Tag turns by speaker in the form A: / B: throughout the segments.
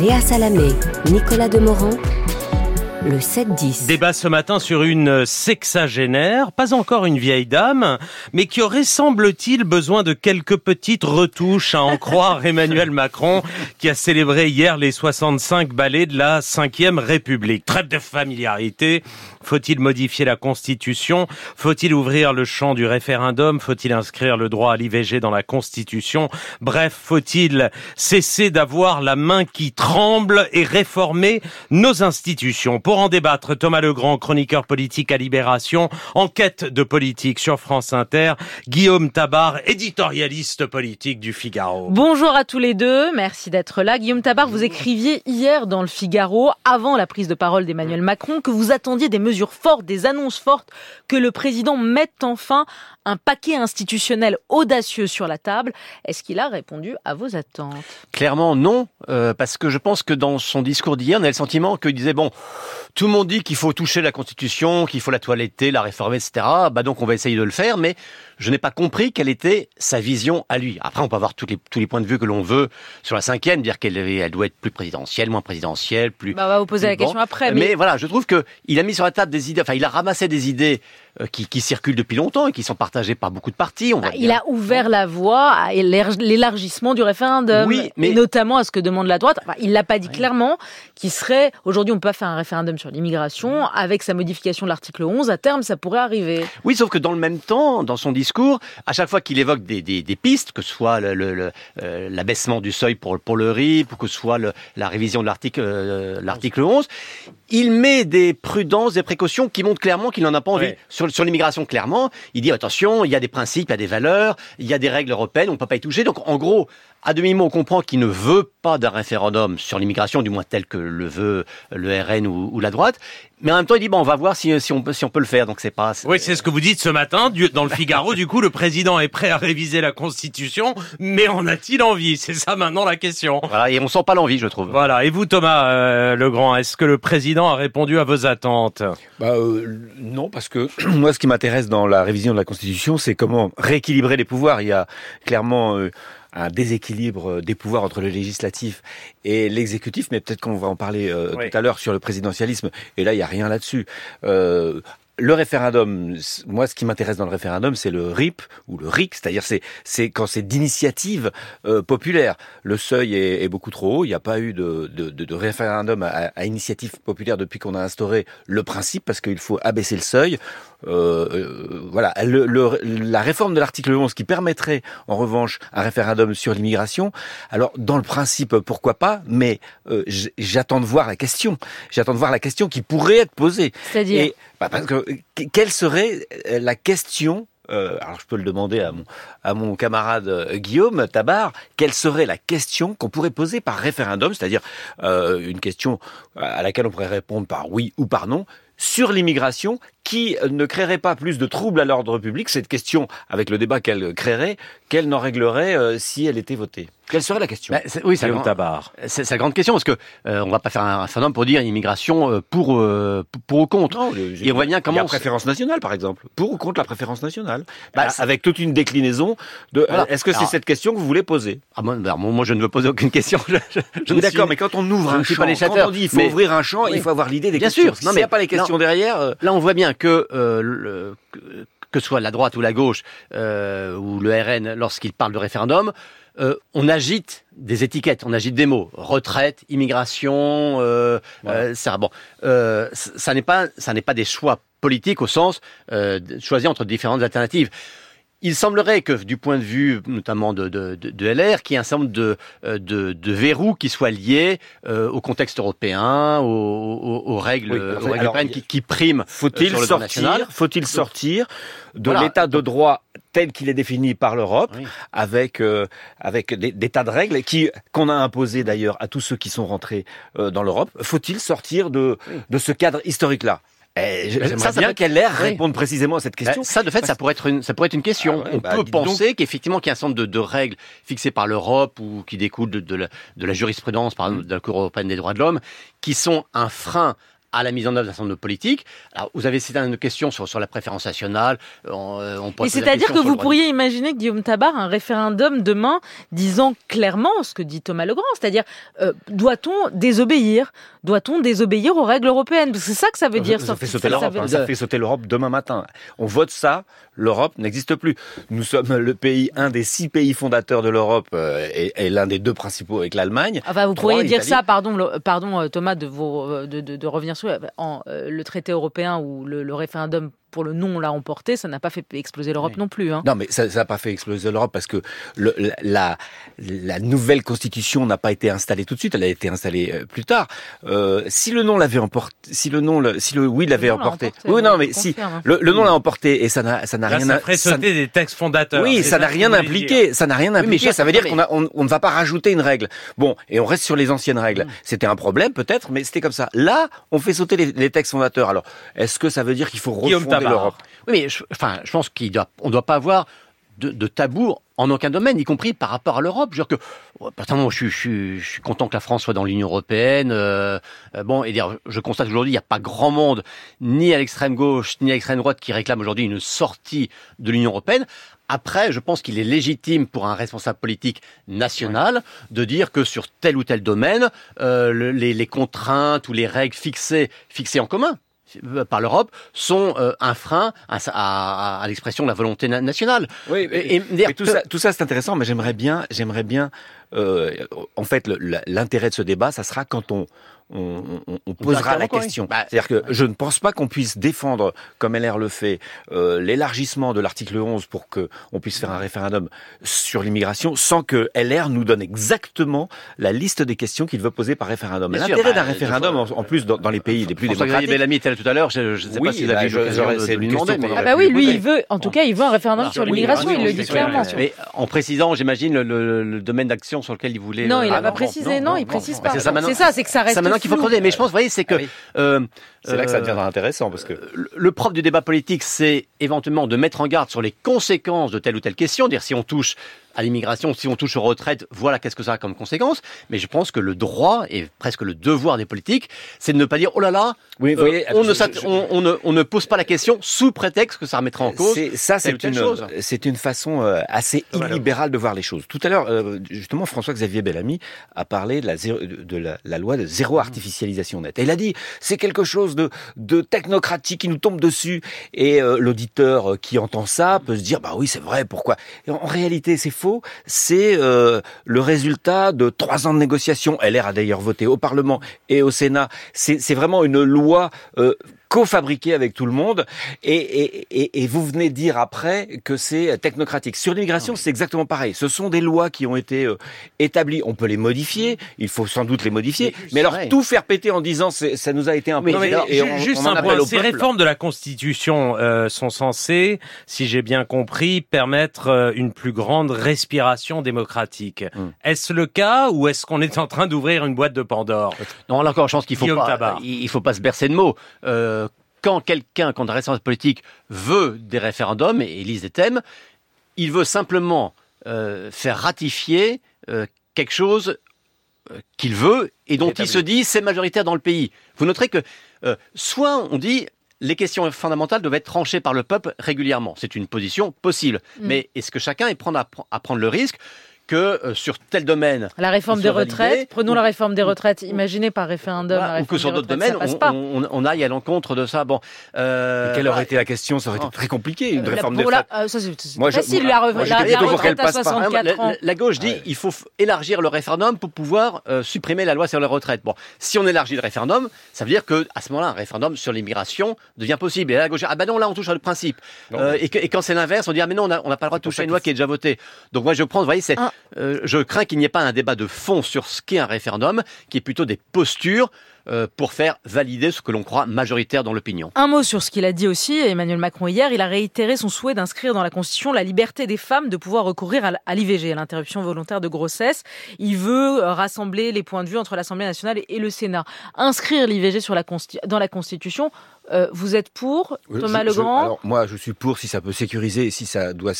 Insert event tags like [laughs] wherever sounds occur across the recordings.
A: Léa Salamé, Nicolas Demorand, le 7-10.
B: Débat ce matin sur une sexagénaire, pas encore une vieille dame, mais qui aurait, semble-t-il, besoin de quelques petites retouches, à en croire [laughs] Emmanuel Macron, qui a célébré hier les 65 ballets de la 5ème République. Trêve de familiarité. Faut-il modifier la Constitution? Faut-il ouvrir le champ du référendum? Faut-il inscrire le droit à l'IVG dans la Constitution? Bref, faut-il cesser d'avoir la main qui tremble et réformer nos institutions? Pour en débattre, Thomas Legrand, chroniqueur politique à Libération, enquête de politique sur France Inter, Guillaume Tabar, éditorialiste politique du Figaro.
C: Bonjour à tous les deux, merci d'être là. Guillaume Tabar, vous écriviez hier dans le Figaro, avant la prise de parole d'Emmanuel Macron, que vous attendiez des mesures fortes, des annonces fortes, que le président mette enfin un paquet institutionnel audacieux sur la table. Est-ce qu'il a répondu à vos attentes?
D: Clairement non, euh, parce que je pense que dans son discours d'hier, on a le sentiment qu'il disait, bon, tout le monde dit qu'il faut toucher la Constitution, qu'il faut la toiletter, la réformer, etc. Bah donc on va essayer de le faire, mais je n'ai pas compris quelle était sa vision à lui. Après, on peut avoir tous les, tous les points de vue que l'on veut sur la cinquième, dire qu'elle elle doit être plus présidentielle, moins présidentielle, plus...
C: Bah, on va vous poser la
D: bon.
C: question après.
D: Mais... voilà, je trouve que il a mis sur la table des idées, enfin il a ramassé des idées euh, qui, qui circulent depuis longtemps et qui sont partagées par beaucoup de partis. On
C: Bah, il a ouvert la voie à élar- l'élargissement du référendum,
D: Oui, mais-
C: et notamment à ce que demande la droite. Enfin, il l'a pas dit clairement, qui serait aujourd'hui on peut pas faire un référendum sur l'immigration avec sa modification de l'article 11. À terme, ça pourrait arriver.
D: Oui, sauf que dans le même temps, dans son discours, à chaque fois qu'il évoque des, des, des pistes, que ce soit le- le- le, euh, l'abaissement du seuil pour, pour le RIP, ou que ce soit le- la révision de l'article euh, l'article 11, il met des prudences, des précautions qui montrent clairement qu'il n'en a pas envie.
B: Ouais.
D: Sur, sur l'immigration, clairement, il dit attention, il y a des principes, il y a des valeurs, il y a des règles européennes, on ne peut pas y toucher. Donc, en gros, à demi-mot, on comprend qu'il ne veut pas d'un référendum sur l'immigration, du moins tel que le veut le RN ou, ou la droite. Mais en même temps, il dit bon, on va voir si, si, on, peut, si on peut le faire. Donc, c'est pas.
B: Oui, c'est ce que vous dites ce matin du- dans le Figaro. Du coup, le président est prêt à réviser la Constitution, mais en a-t-il envie? C'est ça maintenant la question.
D: Voilà, et on sent pas l'envie, je trouve.
B: Voilà. Et vous, Thomas euh, Legrand, est-ce que le président a répondu à vos attentes?
E: Bah euh, non, parce que [clears throat] moi, ce qui m'intéresse dans la révision de la Constitution, c'est comment rééquilibrer les pouvoirs. Il y a clairement euh, un déséquilibre euh, des pouvoirs entre le législatif et l'exécutif, mais peut-être qu'on va en parler euh,
B: Oui.
E: tout à l'heure sur le présidentialisme. Et là, il y a rien là-dessus. Euh, le référendum, moi, ce qui m'intéresse dans le référendum, c'est le RIP ou le RIC, c'est-à-dire c'est c'est quand c'est d'initiative euh, populaire. Le seuil est, est beaucoup trop haut. Il n'y a pas eu de, de, de, de référendum à, à initiative populaire depuis qu'on a instauré le principe, parce qu'il faut abaisser le seuil. Euh, euh, voilà, le, le- la réforme de l'article 11 qui permettrait en revanche un référendum sur l'immigration. Alors dans le principe, pourquoi pas, mais euh, j'attends de voir la question. J'attends de voir la question qui pourrait être posée.
C: C'est-à-dire
E: bah, parce que que- quelle serait la question euh, alors je peux le demander à mon à mon camarade euh, Guillaume Tabar, quelle serait la question qu'on pourrait poser par référendum, c'est-à-dire euh, une question à laquelle on pourrait répondre par oui ou par non sur l'immigration qui ne créerait pas plus de troubles à l'ordre public Cette question, avec le débat qu'elle créerait, qu'elle n'en réglerait euh, si elle était votée? Quelle serait la question?
D: Bah, c'est- oui, c'est la, grande- la question parce que euh, on va pas faire un référendum pour dire immigration euh, pour euh, pour- ou contre.
E: Non, le-
D: Et on voit bien
E: Il
D: comment
E: a préférence nationale, par exemple. Pour ou contre la préférence nationale?
D: Bah, c'est-
E: Avec toute une déclinaison de.
D: Voilà.
E: Est-ce que c'est cette question que vous voulez poser?
D: Ah, moi, bah, moi, je ne veux poser aucune question. [laughs] Je, je- je
E: Oui, D'accord,
D: suis-
E: mais quand on ouvre
D: je
E: un champ,
D: pas
E: quand on dit il faut
D: mais-
E: ouvrir un champ,
D: Oui.
E: il faut avoir l'idée des
D: Bien
E: questions.
D: sûr.
E: S'il
D: Non,
E: n'y a
D: mais-
E: pas les questions
D: non.
E: derrière, euh,
D: Là, on voit bien que euh, le- que, que ce soit la droite ou la gauche euh, ou le RN, lorsqu'il parle de référendum, euh, on agite des étiquettes, on agite des mots, retraite, immigration, ça. Bon, c- ça n'est pas, ça n'est pas des choix politiques au sens de choisir entre différentes alternatives. Il semblerait que, du point de vue notamment de, de, de, de LR, qu'il y ait un certain nombre de, euh, de, de verrous qui soient liés euh, au contexte européen, aux, aux- aux règles,
E: Oui,
D: aux
E: en fait,
D: règles
E: alors,
D: européennes qui, qui priment.
E: faut-il
D: le droit
E: sortir, faut-il sortir de
D: Voilà.
E: l'état de droit tel qu'il est défini par l'Europe,
D: Oui.
E: avec euh, avec des, des tas de règles qui qu'on a imposées d'ailleurs à tous ceux qui sont rentrés euh, dans l'Europe. Faut-il sortir de de ce cadre historique là Eh, J'aimerais
D: ça, ça
E: bien
D: peut-
E: qu'elle l'air
D: oui.
E: réponde précisément à cette question.
D: Ben, ça, de fait, ça pourrait être une, ça pourrait être une question.
E: Ah ouais,
D: On
E: bah,
D: peut penser qu'effectivement, qu'il y a un certain nombre de, de règles fixées par l'Europe ou qui découlent de, de la, de la jurisprudence, par exemple, de la Cour européenne des droits de l'homme, qui sont un frein à la mise en œuvre d'un certain nombre de politiques. Alors, vous avez cité une question sur, sur la préférence nationale. On, euh, on
C: Et c'est-à-dire que vous pourriez imaginer, Guillaume Tabar, un référendum demain disant clairement ce que dit Thomas Legrand, c'est-à-dire euh, doit-on désobéir? Doit-on désobéir aux règles européennes? Parce que C'est ça que ça veut dire.
E: Ça,
C: ça-
E: fait sauter
C: ça veut-
E: hein, ça fait sauter l'Europe demain matin. On vote ça, l'Europe n'existe plus. Nous sommes le pays, un des six pays fondateurs de l'Europe euh, et, et l'un des deux principaux avec l'Allemagne.
C: Enfin, vous
E: Trois,
C: pourriez dire ça, pardon, le- pardon euh, Thomas, de, vous, euh, de, de- de revenir sur en, euh, le traité européen ou le, le référendum pour le non l'a emporté, ça n'a pas fait exploser l'Europe non plus. Hein.
E: Non, mais ça n'a pas fait exploser l'Europe parce que le, la, la nouvelle constitution n'a pas été installée tout de suite, elle a été installée euh, plus tard. Euh, si le non l'avait emporté, si le non, le- si le oui l'avait emporté,
C: emporté,
E: oui, non, mais si
C: confirme.
E: le, le non l'a emporté et ça n'a, ça n'a rien,
B: ça
E: à-
B: ferait
E: ça-
B: sauter des textes fondateurs.
E: Oui,
B: C'est
E: ça n'a rien impliqué. Ça n'a rien
D: mais
E: impliqué.
D: ça-
E: ça veut dire
D: mais-
E: qu'on a, on, on ne va pas rajouter une règle. Bon, et on reste sur les anciennes règles. C'était un problème peut-être, mais c'était comme ça. Là, on fait sauter les, les textes fondateurs. Alors, est-ce que ça veut dire qu'il faut refonder L'Europe
D: Oui, mais je, enfin, je pense qu'il doit, on doit pas avoir de, de tabou en aucun domaine, y compris par rapport à l'Europe. Je veux dire que, je, suis- je, suis- je suis content que la France soit dans l'Union européenne. euh, euh, bon, et dire, je constate qu'aujourd'hui, il n'y a pas grand monde, ni à l'extrême gauche, ni à l'extrême droite, qui réclame aujourd'hui une sortie de l'Union européenne. Après, je pense qu'il est légitime pour un responsable politique national de dire que sur tel ou tel domaine, euh, le- les, les contraintes ou les règles fixées, fixées en commun par l'Europe sont euh, un frein à, sa- à- à l'expression de la volonté na- nationale.
E: Oui,
D: Et, et
E: tout ça, tout ça c'est intéressant, mais j'aimerais bien, j'aimerais bien. euh, en fait, l'intérêt de ce débat, ça sera quand on on, on- on posera la question.
D: Bah,
E: C'est-à-dire que je ne pense pas qu'on puisse défendre, comme LR le fait, euh, l'élargissement de l'article 11 pour que on puisse faire un référendum sur l'immigration sans que LR nous donne exactement la liste des questions qu'il veut poser par référendum. L'intérêt
D: bah,
E: d'un référendum, en, en plus dans, dans les pays les plus démocratiques,
D: Bellamy était là tout à l'heure. Je ne sais
E: Oui,
D: pas si vous
E: bah,
D: avez eu
E: je-
D: l'occasion
E: j'aurais-
D: de, lui demander. mais-
C: Ah bah oui, lui, il veut, en tout cas, il veut un référendum
D: Ah,
C: sur l'immigration,
D: ah,
C: il le dit
D: clair.
C: clairement.
D: Mais en précisant, j'imagine, le, le- le domaine d'action sur lequel il voulait.
C: Non,
D: euh,
C: il n'a
D: ah,
C: pas précisé, non, il précise pas.
D: c'est ça
C: C'est ça, c'est que ça reste
D: qu'il faut creuser. Mais je pense, vous voyez, c'est que
E: Ah oui.
D: euh,
E: c'est là que ça
D: euh,
E: deviendra intéressant parce que
D: le- le propre du débat politique, c'est éventuellement de mettre en garde sur les conséquences de telle ou telle question, dire si on touche à l'immigration, si on touche aux retraites, voilà qu'est-ce que ça a comme conséquence. Mais je pense que le droit et presque le devoir des politiques, c'est de ne pas dire oh là là,
E: Oui, vous
D: euh,
E: voyez,
D: on, ne s'att-
E: je-
D: on- on ne, on ne pose pas la question sous prétexte que ça remettra en cause.
E: C'est- ça, c'est une,
D: chose.
E: c'est une façon euh, assez illibérale de voir les choses. Tout à l'heure, euh, justement, François-Xavier Bellamy a parlé de la, zéro- de la, la loi de zéro
D: Mmh.
E: artificialisation nette. Et il a dit, c'est quelque chose de, de technocratique qui nous tombe dessus. Et euh, l'auditeur qui entend ça peut se dire, bah oui, c'est vrai, pourquoi? Et en réalité, c'est C'est euh, le résultat de trois ans de négociations. LR a d'ailleurs voté au Parlement et au Sénat. C'est c'est vraiment une loi euh, co-fabriquée avec tout le monde. Et, et, et, et vous venez dire après que c'est technocratique. Sur l'immigration, c'est exactement pareil. Ce sont des lois qui ont été euh, établies. On peut les modifier. Il faut sans doute les modifier.
D: Mais
E: Mais alors tout faire péter en disant ça nous a été imposé.
D: mais alors,
E: et on-
B: Juste
E: on en
B: un point, ces
E: peuple.
B: réformes de la Constitution euh, sont censées, si j'ai bien compris, permettre euh, une plus grande respiration démocratique.
E: Hmm.
B: Est-ce le cas ou est-ce qu'on est en train d'ouvrir une boîte de Pandore?
D: Non, là encore, je pense qu'il faut
B: Guillaume
D: pas,
B: Tabar.
D: il faut pas se bercer de mots. Euh, quand quelqu'un, quand un responsable politique veut des référendums et élise des thèmes, il veut simplement euh, faire ratifier euh, quelque chose euh, qu'il veut et dont il se dit c'est majoritaire dans le pays. Vous noterez que euh, soit on dit les questions fondamentales doivent être tranchées par le peuple régulièrement. C'est une position possible.
C: Mm.
D: Mais est-ce que chacun est à, à prendre le risque que euh, sur tel domaine
C: La réforme des
D: validé,
C: retraites, prenons
D: ou-
C: la réforme des retraites, imaginez par référendum.
D: Voilà,
C: la
D: ou que sur d'autres domaines, on,
C: pas.
D: on- on aille à l'encontre de ça. Bon, euh,
E: Quelle aurait été la question? Ça aurait été
D: Oh.
E: très compliqué, une
C: La-
E: réforme des
C: la-
E: retraites.
C: euh, ça, c'est c'est
E: Moi, je-
C: facile,
E: moi-
C: la,
E: moi,
C: la,
E: plutôt
C: la
E: pour qu'elle
C: retraite à
E: passe pas.
C: 64
D: la,
C: ans.
D: la- la gauche dit
E: Ouais.
D: il faut élargir le référendum pour pouvoir euh, supprimer la loi sur les retraites. Bon, si on élargit le référendum, ça veut dire que à ce moment-là, un référendum sur l'immigration devient possible. Et là, la gauche dit, ah ben non, là on touche à le principe. Euh, et, que- et quand c'est l'inverse, on dit ah mais non, on n'a pas le droit de toucher à une loi qui est déjà votée. Donc moi je prends, vous voyez, c'est,
C: Ah.
D: Euh, je crains qu'il n'y ait pas un débat de fond sur ce qu'est un référendum, qui est plutôt des postures euh, pour faire valider ce que l'on croit majoritaire dans l'opinion.
C: Un mot sur ce qu'il a dit aussi, Emmanuel Macron hier, il a réitéré son souhait d'inscrire dans la Constitution la liberté des femmes de pouvoir recourir à l'IVG, à l'interruption volontaire de grossesse. Il veut euh, rassembler les points de vue entre l'Assemblée nationale et- le Sénat. Inscrire l'IVG dans la Constitution, Euh, vous êtes pour Thomas
E: Je- je-
C: Legrand?
E: alors, moi, je suis pour si ça peut sécuriser, et si ça doit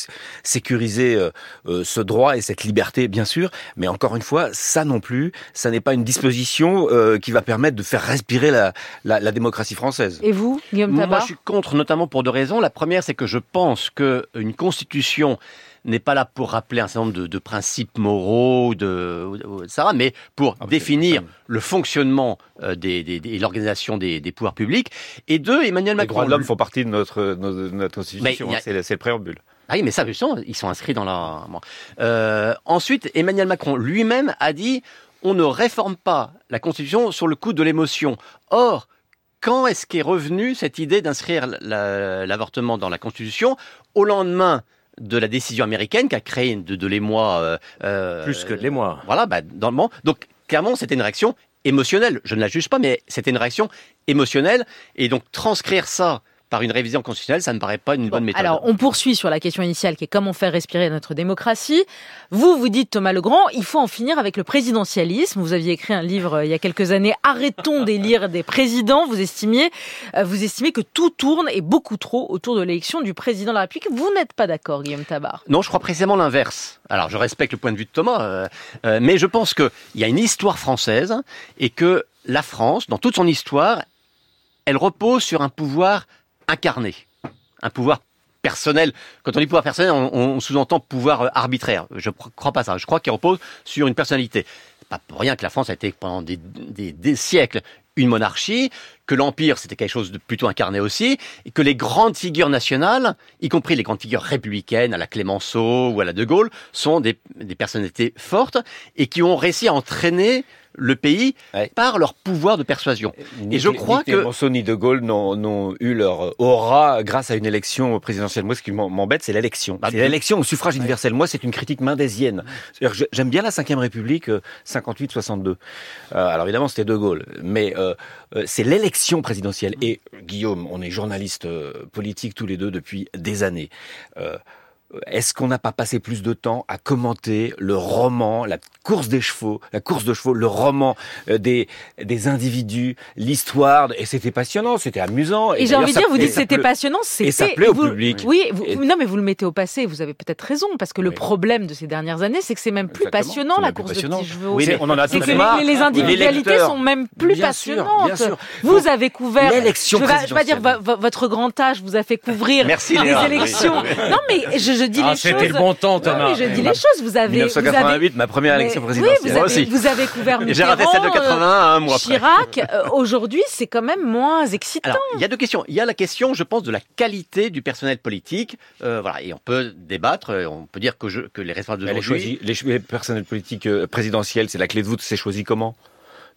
E: sécuriser euh, euh, ce droit et cette liberté, bien sûr. Mais encore une fois, ça non plus, ça n'est pas une disposition euh, qui va permettre de faire respirer la, la, la démocratie française.
C: Et vous, Guillaume
D: Moi,
C: Tabar?
D: je suis contre, notamment pour deux raisons. La première, c'est que je pense qu'une constitution n'est pas là pour rappeler un certain nombre de, de principes moraux, de, ou- etc., mais pour
E: Ah,
D: définir
E: ça-
D: le fonctionnement euh, des, des- des- et l'organisation des, des pouvoirs publics. Et deux, Emmanuel
E: Les
D: Macron.
E: droits de l'homme font partie de notre, de notre constitution,
D: a-
E: hein, c'est le, préambule.
D: Ah oui, mais ça, ils sont inscrits dans la. Euh, ensuite, Emmanuel Macron lui-même a dit on ne réforme pas la Constitution sur le coup de l'émotion. Or, quand est-ce qu'est revenue cette idée d'inscrire la- l'avortement dans la Constitution? Au lendemain de la décision américaine qui a créé de, de l'émoi euh, euh,
B: Plus que de l'émoi.
D: Voilà, bah, dans le moment. Donc, clairement, c'était une réaction émotionnelle. Je ne la juge pas, mais c'était une réaction émotionnelle. Et donc, transcrire ça par une révision constitutionnelle, ça ne paraît pas une bonne méthode.
C: Alors, on poursuit sur la question initiale qui est comment faire respirer notre démocratie. Vous, vous dites, Thomas Legrand, il faut en finir avec le présidentialisme. Vous aviez écrit un livre euh, il y a quelques années, Arrêtons d'élire des présidents. Vous estimiez, euh, vous estimez que tout tourne et beaucoup trop autour de l'élection du président de la République. Vous n'êtes pas d'accord, Guillaume Tabar?
D: Non, je crois précisément l'inverse. Alors, je respecte le point de vue de Thomas, euh, euh, mais je pense qu'il y a une histoire française et que la France, dans toute son histoire, elle repose sur un pouvoir incarné, un pouvoir personnel. Quand on dit pouvoir personnel, on, sous-entend pouvoir euh, arbitraire. Je ne crois pas ça. Je crois qu'il repose sur une personnalité. Pas pour rien que la France a été pendant des siècles une monarchie, que l'empire c'était quelque chose de plutôt incarné aussi, et que les grandes figures nationales, y compris les grandes figures républicaines à la Clémenceau ou à la De Gaulle, sont des, des personnalités fortes et qui ont réussi à entraîner le pays
E: Ouais.
D: par leur pouvoir de persuasion. Et je
E: Ni-
D: crois
E: ni
D: que-
E: ni De Gaulle n'ont eu leur aura grâce à une élection présidentielle. Moi, ce qui m'embête, c'est l'élection.
D: Bah,
E: c'est l'élection au suffrage universel. Moi, c'est une critique mendésienne. J'aime bien la Ve République, euh, 58-62. Euh, alors évidemment, c'était De Gaulle, mais euh, euh, c'est l'élection présidentielle. Et Guillaume, on est journaliste euh, politique tous les deux depuis des années. Euh, est-ce qu'on n'a pas passé plus de temps à commenter le roman, la course des chevaux, la course de chevaux, le roman euh, des, des individus, l'histoire, et c'était passionnant, c'était amusant.
C: Et j'ai envie de dire, vous dites c'était passionnant,
E: et ça
C: c'était-
E: plaît au
C: vous-
E: public.
C: Oui, vous-
E: Et-
C: non, mais vous le mettez au passé. Vous avez peut-être raison parce que le problème de ces dernières années, c'est que c'est même plus
E: Exactement,
C: passionnant la course
E: passionnant.
C: de petits chevaux.
E: Oui, on en a
C: c'est que les, individualités sont même plus
E: Bien
C: passionnantes.
E: bien sûr.
C: Vous avez couvert
E: L'élection
C: Je vais, je vais pas dire votre grand âge vous a fait couvrir
D: Merci,
C: les
D: Léa.
C: élections. Non, mais je, je dis
B: Ah,
C: les
B: c'était
C: choses.
B: le bon temps,
C: Non,
B: Thomas.
C: mais je dis les choses. Vous avez, vous avez
E: 1988, ma première
C: mais-
E: élection
C: oui,
E: présidentielle.
C: vous
D: Moi
C: avez,
D: aussi.
C: vous avez couvert [laughs]
D: J'ai raté celle de
C: Mitterrand,
D: 81 un mois après.
C: Chirac. Euh, Aujourd'hui, c'est quand même moins excitant.
D: Alors, il y a deux questions. Il y a la question, je pense, de la qualité du personnel politique. Euh, voilà, et on peut débattre. euh, On peut dire que, je- que les responsables
E: choisie- les, cho- les personnels politiques euh, présidentielles, c'est la clé de voûte, c'est choisi comment?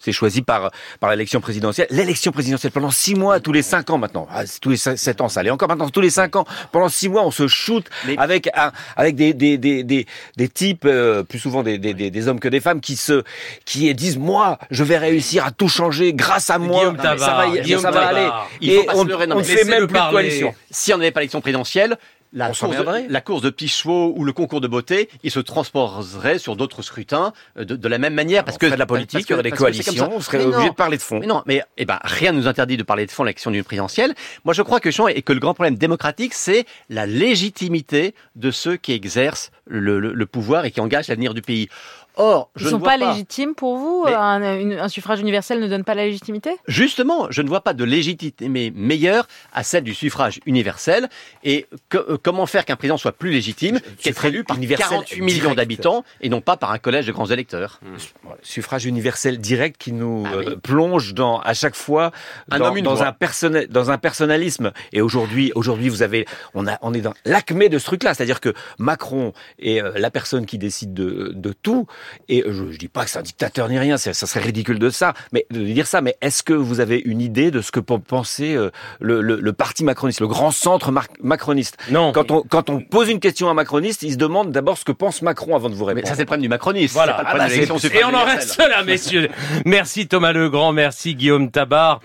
E: C'est choisi par par l'élection présidentielle. L'élection présidentielle pendant six mois, tous les cinq ans maintenant. Ah, tous les sept ans, ça allait encore maintenant tous les cinq ans. Pendant six mois, on se shoot
D: Mais-
E: avec un, avec des des des des, des types euh, plus souvent des, des des hommes que des femmes qui se qui disent moi je vais réussir à tout changer grâce à moi.
B: Guillaume
E: mais ça va, y-
B: Guillaume
E: ça va
B: Tabar.
E: aller.
D: Il
E: Et
D: faut pas se
E: on,
D: leurrer, non,
E: on ne fait même plus de
B: parler.
E: coalition.
D: Si on n'avait pas l'élection présidentielle, la course, de, la course de petits chevaux ou le concours de beauté, il se transposerait sur d'autres scrutins euh, de, de la même manière. Parce
E: on
D: que
E: de la politique, il y aurait des coalitions, on serait
D: Mais
E: obligé
D: non.
E: de parler de fond.
D: Mais non, mais eh ben, rien ne nous interdit de parler de fond l'élection d'une présidentielle. Moi, je crois que, et que le grand problème démocratique, c'est la légitimité de ceux qui exercent le, le- le pouvoir et qui engagent l'avenir du pays. Or, je
C: Ils
D: ne
C: sont
D: vois
C: pas,
D: pas
C: légitimes pour vous un, une- un suffrage universel ne donne pas la légitimité?
D: Justement, je ne vois pas de légitimité meilleure à celle du suffrage universel. Et que- euh, comment faire qu'un président soit plus légitime, qu'être
E: Suffrage
D: élu par
E: universel
D: 48 millions
E: direct.
D: d'habitants et non pas par un collège de grands électeurs?
E: Voilà, suffrage universel direct qui nous
D: Ah oui.
E: euh, plonge dans à chaque fois
D: Un
E: dans,
D: homme,
E: un personnel dans un personnalisme. Et aujourd'hui aujourd'hui vous avez on a on est dans l'acmé de ce truc là c'est-à-dire que Macron est euh, la personne qui décide de, de tout et je, je dis pas que c'est un dictateur ni rien c'est- ça serait ridicule de ça mais de dire ça mais est-ce que vous avez une idée de ce que peut penser euh, le, le, le parti macroniste le grand centre macroniste?
B: Non.
E: quand on quand on pose une question à un macroniste il se demande d'abord ce que pense Macron avant de vous
D: Mais
E: répondre
D: ça, c'est le problème du macronisme.
B: Voilà.
D: c'est pas le
E: Ah bah,
D: de
B: Et on en reste là, messieurs. Merci Thomas Legrand, merci Guillaume Tabar.